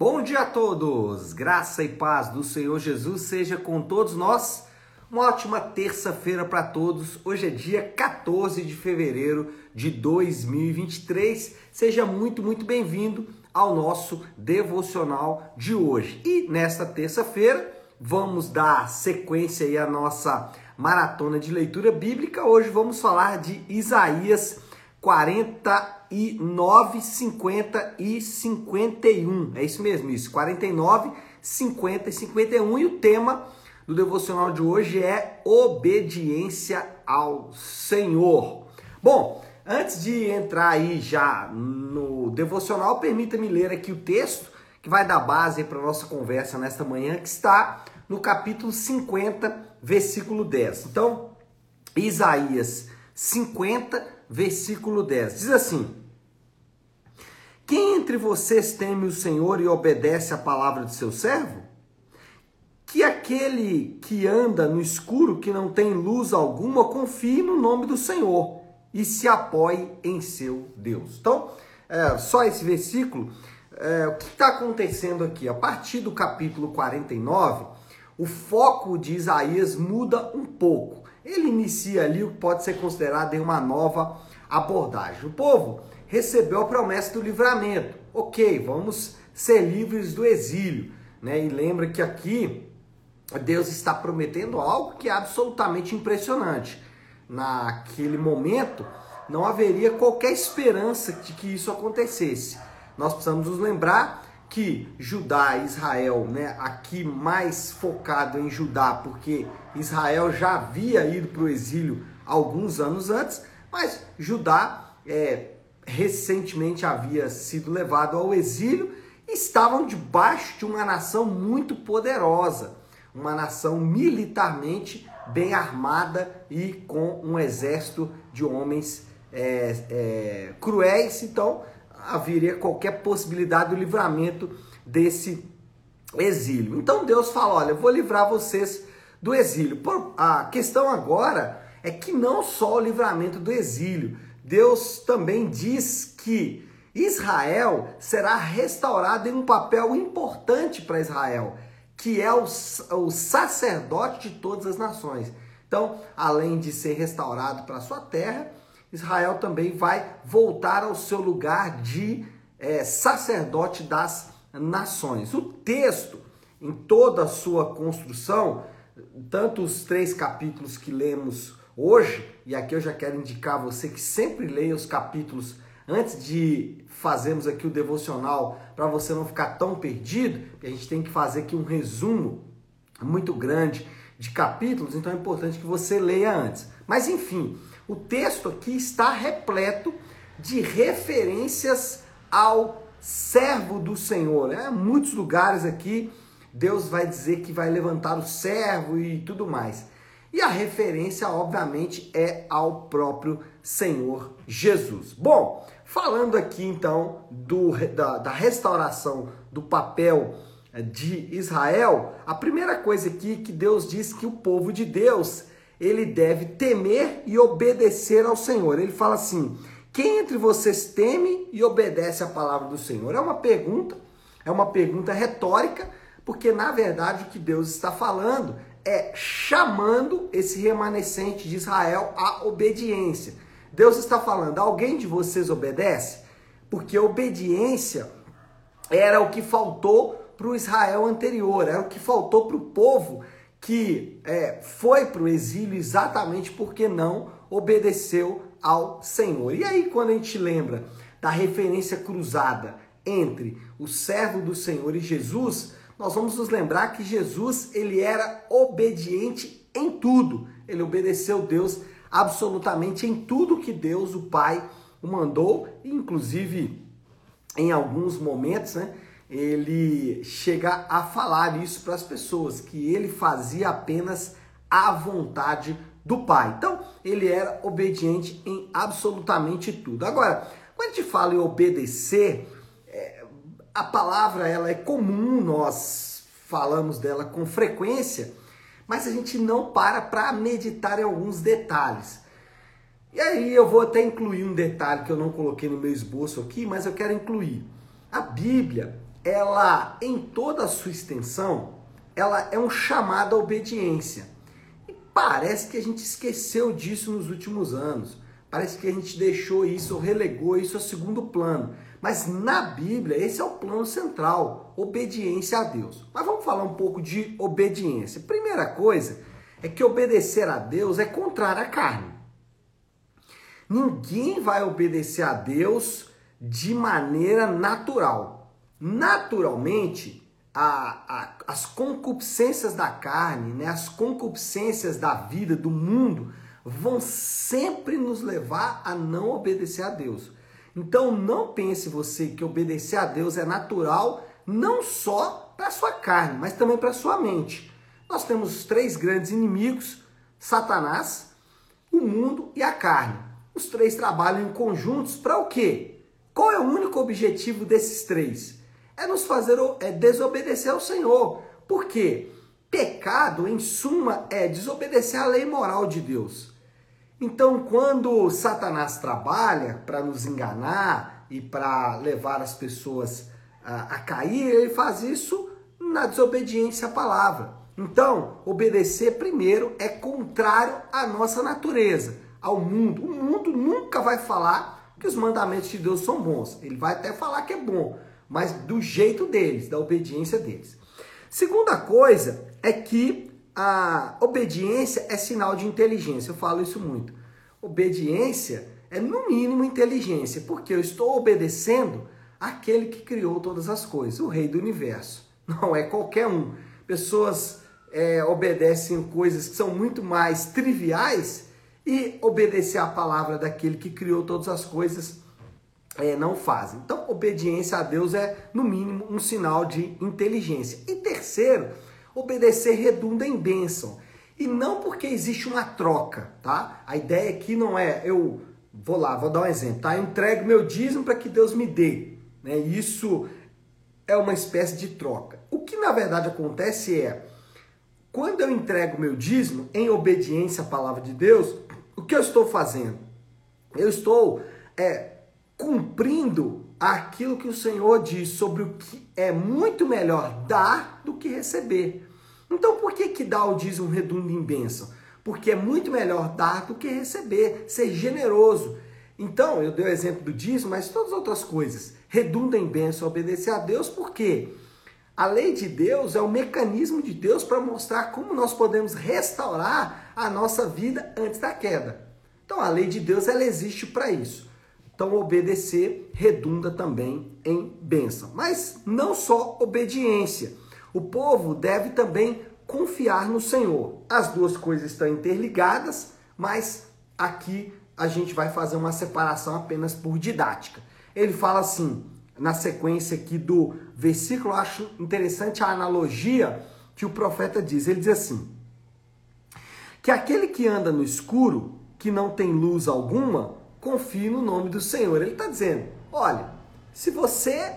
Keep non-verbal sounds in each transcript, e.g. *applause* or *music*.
Bom dia a todos! Graça e paz do Senhor Jesus seja com todos nós. Uma ótima terça-feira para todos. Hoje é dia 14 de fevereiro de 2023. Seja muito, muito bem-vindo ao nosso devocional de hoje. E nesta terça-feira vamos dar sequência aí à nossa maratona de leitura bíblica. Hoje vamos falar de Isaías 49, 50 e 51. É isso mesmo, isso. 49, 50 e 51. E o tema do devocional de hoje é obediência ao Senhor. Bom, antes de entrar aí já no devocional, permita-me ler aqui o texto que vai dar base para a nossa conversa nesta manhã, que está no capítulo 50, versículo 10. Então, Isaías 50, versículo 10. Diz assim: Quem entre vocês teme o Senhor e obedece à palavra de seu servo? Que aquele que anda no escuro, que não tem luz alguma, confie no nome do Senhor e se apoie em seu Deus. Então, é, só esse versículo, é, o que está acontecendo aqui? A partir do capítulo 49, o foco de Isaías muda um pouco. Ele inicia ali o que pode ser considerado uma nova abordagem. O povo recebeu a promessa do livramento. Ok, vamos ser livres do exílio. Né? E lembra que aqui Deus está prometendo algo que é absolutamente impressionante. Naquele momento, não haveria qualquer esperança de que isso acontecesse. Nós precisamos nos lembrar que Judá Israel, né, aqui mais focado em Judá, porque Israel já havia ido para o exílio alguns anos antes, mas Judá é, recentemente havia sido levado ao exílio estavam debaixo de uma nação muito poderosa, uma nação militarmente bem armada e com um exército de homens é, é, cruéis. Então, haveria qualquer possibilidade do livramento desse exílio. Então Deus fala: olha, eu vou livrar vocês do exílio. A questão agora é que não só o livramento do exílio, Deus também diz que Israel será restaurado em um papel importante para Israel, que é o, o sacerdote de todas as nações. Então, além de ser restaurado para sua terra, Israel também vai voltar ao seu lugar de é, sacerdote das nações. O texto, em toda a sua construção, tanto os três capítulos que lemos hoje, e aqui eu já quero indicar a você que sempre leia os capítulos antes de fazermos aqui o devocional, para você não ficar tão perdido, a gente tem que fazer aqui um resumo muito grande de capítulos, então é importante que você leia antes. Mas enfim, o texto aqui está repleto de referências ao servo do Senhor. Né? Muitos lugares aqui Deus vai dizer que vai levantar o servo e tudo mais. E a referência, obviamente, é ao próprio Senhor Jesus. Bom, falando aqui então do, da, da restauração do papel de Israel, a primeira coisa aqui que Deus diz que o povo de Deus ele deve temer e obedecer ao Senhor. Ele fala assim: quem entre vocês teme e obedece à palavra do Senhor? É uma pergunta, é uma pergunta retórica, porque na verdade o que Deus está falando é chamando esse remanescente de Israel à obediência. Deus está falando: alguém de vocês obedece? Porque obediência era o que faltou para o Israel anterior, era o que faltou para o povo que é, foi para o exílio exatamente porque não obedeceu ao Senhor. E aí, quando a gente lembra da referência cruzada entre o servo do Senhor e Jesus, nós vamos nos lembrar que Jesus ele era obediente em tudo. Ele obedeceu Deus absolutamente em tudo que Deus, o Pai, o mandou, inclusive em alguns momentos, né? Ele chega a falar isso para as pessoas, que ele fazia apenas a vontade do Pai. Então, ele era obediente em absolutamente tudo. Agora, quando a gente fala em obedecer, é, a palavra ela é comum, nós falamos dela com frequência, mas a gente não para para meditar em alguns detalhes. E aí eu vou até incluir um detalhe que eu não coloquei no meu esboço aqui, mas eu quero incluir. A Bíblia, ela, em toda a sua extensão, ela é um chamado à obediência. E parece que a gente esqueceu disso nos últimos anos. Parece que a gente deixou isso ou relegou isso a segundo plano. Mas na Bíblia, esse é o plano central: obediência a Deus. Mas vamos falar um pouco de obediência. Primeira coisa é que obedecer a Deus é contrário à carne. Ninguém vai obedecer a Deus de maneira natural. Naturalmente, a, a, as concupiscências da carne, né, as concupiscências da vida, do mundo, vão sempre nos levar a não obedecer a Deus. Então não pense você que obedecer a Deus é natural, não só para sua carne, mas também para sua mente. Nós temos três grandes inimigos: Satanás, o mundo e a carne. Os três trabalham em conjuntos para o quê? Qual é o único objetivo desses três? É nos fazer é desobedecer ao Senhor. Por quê? Pecado, em suma, é desobedecer à lei moral de Deus. Então, quando Satanás trabalha para nos enganar e para levar as pessoas a, a cair, ele faz isso na desobediência à palavra. Então, obedecer primeiro é contrário à nossa natureza, ao mundo. O mundo nunca vai falar que os mandamentos de Deus são bons. Ele vai até falar que é bom, mas do jeito deles, da obediência deles. Segunda coisa é que a obediência é sinal de inteligência. Eu falo isso muito. Obediência é, no mínimo, inteligência, porque eu estou obedecendo aquele que criou todas as coisas, o Rei do Universo. *laughs* Não é qualquer um. Pessoas é, obedecem coisas que são muito mais triviais e obedecer a palavra daquele que criou todas as coisas é, não fazem. Então, obediência a Deus é, no mínimo, um sinal de inteligência. E terceiro, obedecer redunda em bênção. E não porque existe uma troca, tá? A ideia aqui não é eu vou lá, vou dar um exemplo, tá? Eu entrego meu dízimo para que Deus me dê, né? Isso é uma espécie de troca. O que na verdade acontece é quando eu entrego meu dízimo em obediência à palavra de Deus, o que eu estou fazendo? Eu estou é, cumprindo aquilo que o Senhor diz sobre o que é muito melhor dar do que receber. Então por que que dar o dízimo redunda em bênção? Porque é muito melhor dar do que receber, ser generoso. Então, eu dei o exemplo do dízimo, mas todas as outras coisas redunda em bênção, obedecer a Deus, por quê? A lei de Deus é o mecanismo de Deus para mostrar como nós podemos restaurar a nossa vida antes da queda. Então, a lei de Deus ela existe para isso. Então, obedecer redunda também em bênção. Mas não só obediência. O povo deve também confiar no Senhor. As duas coisas estão interligadas, mas aqui a gente vai fazer uma separação apenas por didática. Ele fala assim, na sequência aqui do versículo, eu acho interessante a analogia que o profeta diz. Ele diz assim: que aquele que anda no escuro, que não tem luz alguma, confie no nome do Senhor. Ele está dizendo: olha, se você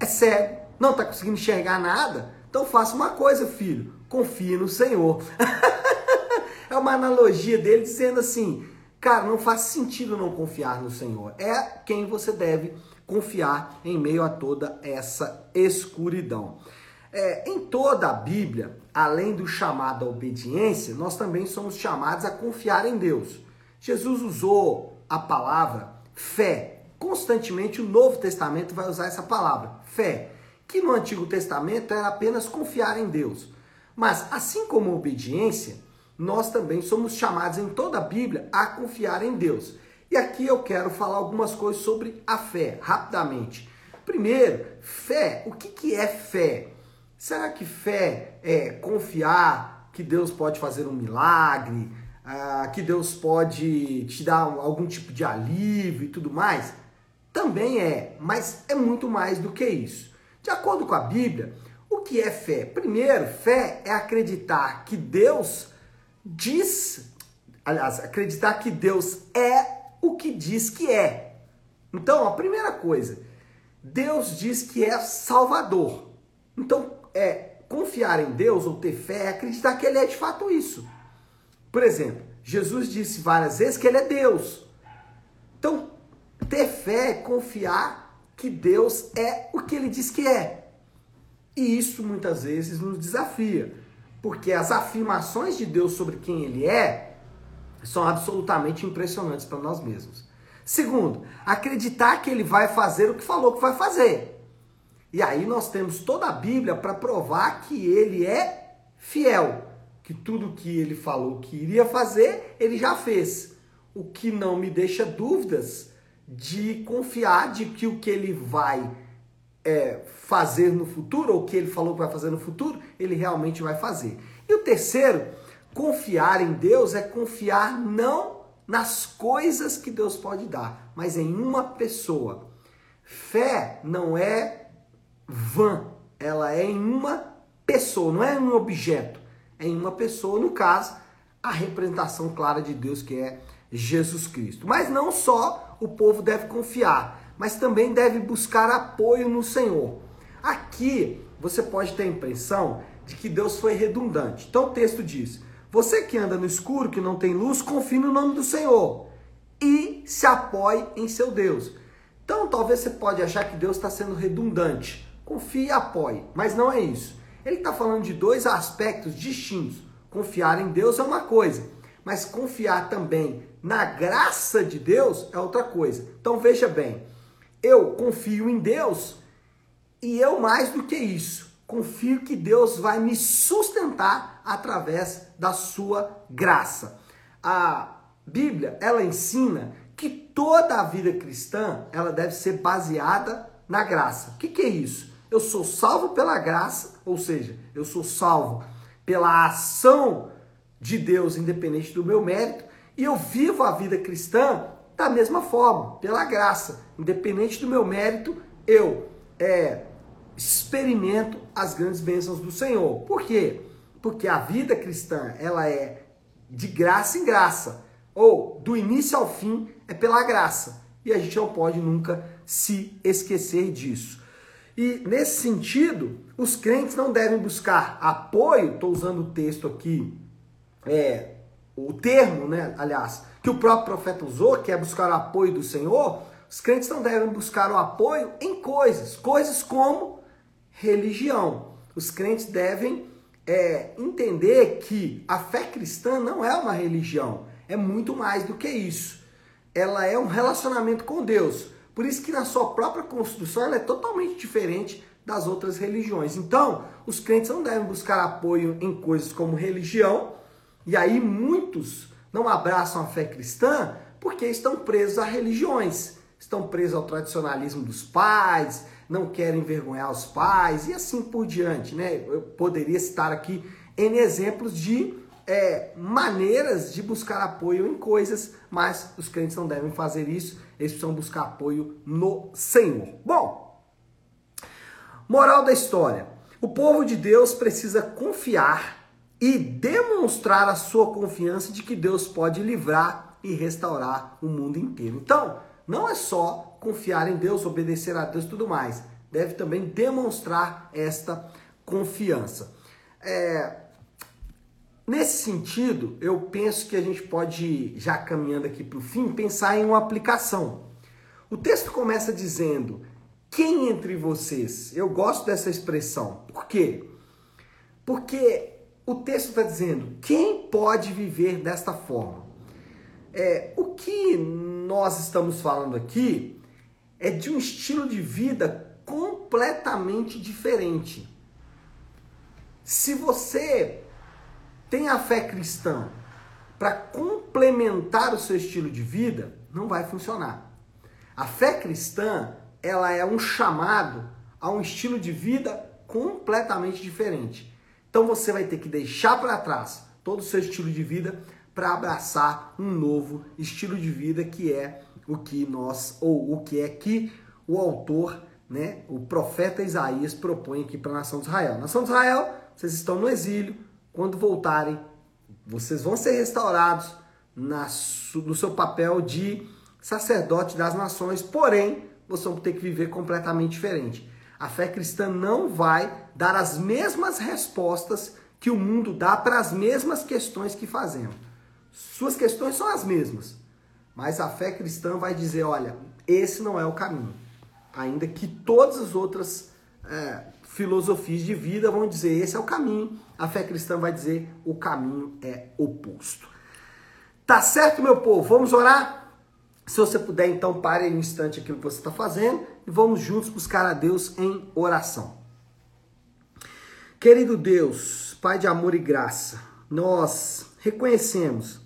é cego, não está conseguindo enxergar nada, então faça uma coisa, filho, confie no Senhor. *laughs* é uma analogia dele dizendo assim, cara, não faz sentido não confiar no Senhor. É quem você deve confiar em meio a toda essa escuridão. É, em toda a Bíblia, além do chamado à obediência, nós também somos chamados a confiar em Deus. Jesus usou a palavra fé. Constantemente o Novo Testamento vai usar essa palavra, fé que no Antigo Testamento era apenas confiar em Deus. Mas, assim como obediência, nós também somos chamados em toda a Bíblia a confiar em Deus. E aqui eu quero falar algumas coisas sobre a fé, rapidamente. Primeiro, fé. O que, que é fé? Será que fé é confiar que Deus pode fazer um milagre, ah, que Deus pode te dar algum tipo de alívio e tudo mais? Também é, mas é muito mais do que isso. De acordo com a Bíblia, o que é fé? Primeiro, fé é acreditar que Deus diz, aliás, acreditar que Deus é o que diz que é. Então, a primeira coisa, Deus diz que é Salvador. Então, é confiar em Deus ou ter fé é acreditar que ele é de fato isso. Por exemplo, Jesus disse várias vezes que ele é Deus. Então, ter fé é confiar que Deus é o que ele diz que é. E isso muitas vezes nos desafia, porque as afirmações de Deus sobre quem ele é são absolutamente impressionantes para nós mesmos. Segundo, acreditar que ele vai fazer o que falou que vai fazer. E aí nós temos toda a Bíblia para provar que ele é fiel, que tudo que ele falou que iria fazer, ele já fez. O que não me deixa dúvidas de confiar de que o que ele vai é, fazer no futuro, ou o que ele falou que vai fazer no futuro, ele realmente vai fazer. E o terceiro, confiar em Deus é confiar não nas coisas que Deus pode dar, mas em uma pessoa. Fé não é vã, ela é em uma pessoa, não é em um objeto, em uma pessoa, no caso, a representação clara de Deus que é Jesus Cristo. Mas não só o povo deve confiar, mas também deve buscar apoio no Senhor. Aqui você pode ter a impressão de que Deus foi redundante. Então o texto diz: Você que anda no escuro, que não tem luz, confie no nome do Senhor e se apoie em seu Deus. Então talvez você pode achar que Deus está sendo redundante. Confie e apoie, mas não é isso. Ele está falando de dois aspectos distintos. Confiar em Deus é uma coisa, mas confiar também na graça de Deus é outra coisa. Então veja bem, eu confio em Deus e eu mais do que isso, confio que Deus vai me sustentar através da sua graça. A Bíblia, ela ensina que toda a vida cristã, ela deve ser baseada na graça. O que, que é isso? Eu sou salvo pela graça, ou seja, eu sou salvo pela ação de Deus, independente do meu mérito, e eu vivo a vida cristã da mesma forma, pela graça, independente do meu mérito, eu é, experimento as grandes bênçãos do Senhor. Por quê? Porque a vida cristã ela é de graça em graça, ou do início ao fim é pela graça, e a gente não pode nunca se esquecer disso. E nesse sentido, os crentes não devem buscar apoio, estou usando o texto aqui, é, o termo, né, aliás, que o próprio profeta usou, que é buscar o apoio do Senhor, os crentes não devem buscar o apoio em coisas, coisas como religião. Os crentes devem é, entender que a fé cristã não é uma religião, é muito mais do que isso. Ela é um relacionamento com Deus. Por isso que na sua própria construção ela é totalmente diferente das outras religiões. Então, os crentes não devem buscar apoio em coisas como religião, e aí muitos não abraçam a fé cristã porque estão presos a religiões, estão presos ao tradicionalismo dos pais, não querem envergonhar os pais e assim por diante, né? Eu poderia citar aqui N exemplos de é, maneiras de buscar apoio em coisas, mas os crentes não devem fazer isso, eles precisam buscar apoio no Senhor. Bom, moral da história: o povo de Deus precisa confiar e demonstrar a sua confiança de que Deus pode livrar e restaurar o mundo inteiro. Então, não é só confiar em Deus, obedecer a Deus e tudo mais, deve também demonstrar esta confiança. É, Nesse sentido, eu penso que a gente pode, já caminhando aqui para o fim, pensar em uma aplicação. O texto começa dizendo: quem entre vocês? Eu gosto dessa expressão. Por quê? Porque o texto está dizendo: quem pode viver desta forma? É, o que nós estamos falando aqui é de um estilo de vida completamente diferente. Se você tem a fé cristã para complementar o seu estilo de vida, não vai funcionar. A fé cristã, ela é um chamado a um estilo de vida completamente diferente. Então você vai ter que deixar para trás todo o seu estilo de vida para abraçar um novo estilo de vida que é o que nós ou o que é que o autor, né, o profeta Isaías propõe aqui para a nação de Israel. Nação de Israel, vocês estão no exílio, quando voltarem, vocês vão ser restaurados na, no seu papel de sacerdote das nações, porém, vocês vão ter que viver completamente diferente. A fé cristã não vai dar as mesmas respostas que o mundo dá para as mesmas questões que fazemos. Suas questões são as mesmas, mas a fé cristã vai dizer: olha, esse não é o caminho. Ainda que todas as outras é, filosofias de vida vão dizer esse é o caminho, a fé cristã vai dizer o caminho é oposto. Tá certo, meu povo? Vamos orar? Se você puder, então pare um instante aquilo que você está fazendo e vamos juntos buscar a Deus em oração. Querido Deus, Pai de amor e graça, nós reconhecemos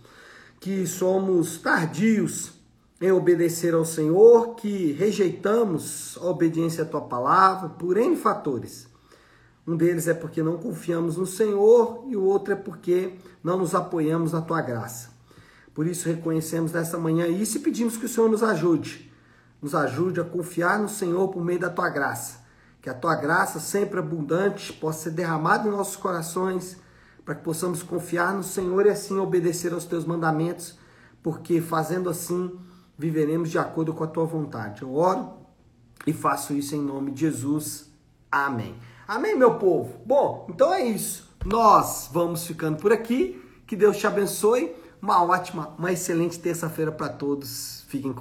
que somos tardios em obedecer ao Senhor, que rejeitamos a obediência à tua palavra por N fatores. Um deles é porque não confiamos no Senhor e o outro é porque não nos apoiamos na tua graça. Por isso reconhecemos nessa manhã isso e pedimos que o Senhor nos ajude. Nos ajude a confiar no Senhor por meio da tua graça. Que a tua graça, sempre abundante, possa ser derramada em nossos corações, para que possamos confiar no Senhor e assim obedecer aos teus mandamentos, porque fazendo assim viveremos de acordo com a tua vontade. Eu oro e faço isso em nome de Jesus. Amém. Amém, meu povo? Bom, então é isso. Nós vamos ficando por aqui. Que Deus te abençoe. Uma ótima, uma excelente terça-feira para todos. Fiquem com.